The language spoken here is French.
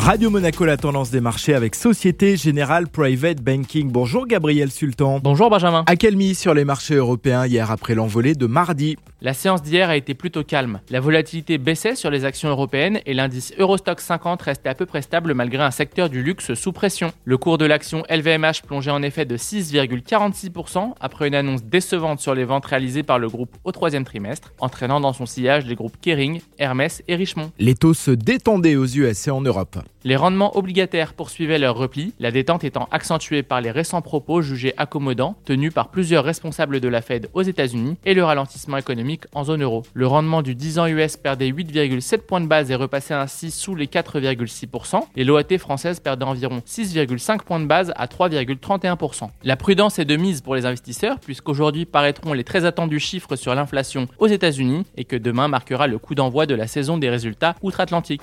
Radio Monaco, la tendance des marchés avec Société Générale Private Banking. Bonjour Gabriel Sultan. Bonjour Benjamin. Accalmie sur les marchés européens hier après l'envolée de mardi. La séance d'hier a été plutôt calme. La volatilité baissait sur les actions européennes et l'indice Eurostock 50 restait à peu près stable malgré un secteur du luxe sous pression. Le cours de l'action LVMH plongeait en effet de 6,46% après une annonce décevante sur les ventes réalisées par le groupe au troisième trimestre, entraînant dans son sillage les groupes Kering, Hermès et Richemont. Les taux se détendaient aux US et en Europe. Les rendements obligataires poursuivaient leur repli, la détente étant accentuée par les récents propos jugés accommodants tenus par plusieurs responsables de la Fed aux États-Unis et le ralentissement économique en zone euro. Le rendement du 10 ans US perdait 8,7 points de base et repassait ainsi sous les 4,6% et l'OAT française perdait environ 6,5 points de base à 3,31%. La prudence est de mise pour les investisseurs puisqu'aujourd'hui paraîtront les très attendus chiffres sur l'inflation aux États-Unis et que demain marquera le coup d'envoi de la saison des résultats outre-Atlantique.